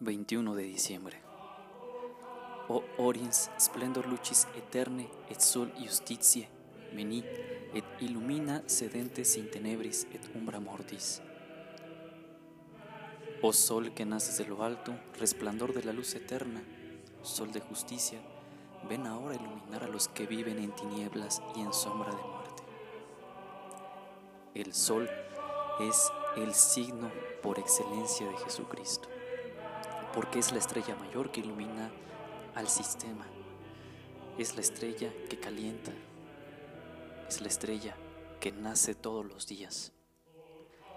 21 de diciembre. O oriens splendor lucis eterne et sol justitiae veni et illumina sedentes in tenebris et umbra mortis. Oh sol que naces de lo alto, resplandor de la luz eterna, sol de justicia, ven ahora a iluminar a los que viven en tinieblas y en sombra de muerte. El sol es el signo por excelencia de Jesucristo porque es la estrella mayor que ilumina al sistema, es la estrella que calienta, es la estrella que nace todos los días.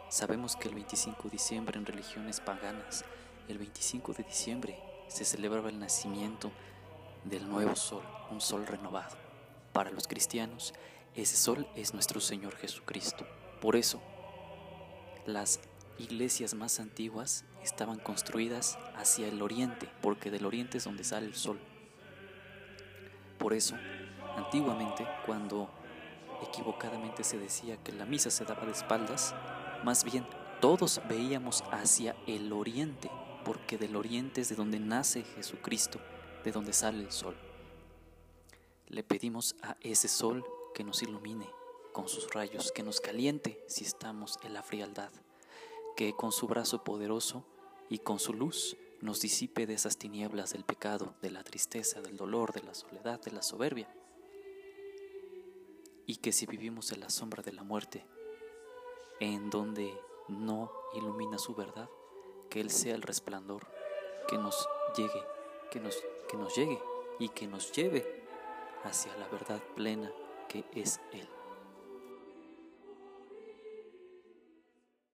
Sabemos que el 25 de diciembre en religiones paganas, el 25 de diciembre se celebraba el nacimiento del nuevo sol, un sol renovado. Para los cristianos, ese sol es nuestro Señor Jesucristo. Por eso, las iglesias más antiguas estaban construidas hacia el oriente, porque del oriente es donde sale el sol. Por eso, antiguamente, cuando equivocadamente se decía que la misa se daba de espaldas, más bien todos veíamos hacia el oriente, porque del oriente es de donde nace Jesucristo, de donde sale el sol. Le pedimos a ese sol que nos ilumine con sus rayos, que nos caliente si estamos en la frialdad que con su brazo poderoso y con su luz nos disipe de esas tinieblas del pecado, de la tristeza, del dolor, de la soledad, de la soberbia. Y que si vivimos en la sombra de la muerte, en donde no ilumina su verdad, que Él sea el resplandor que nos llegue, que nos, que nos llegue y que nos lleve hacia la verdad plena que es Él.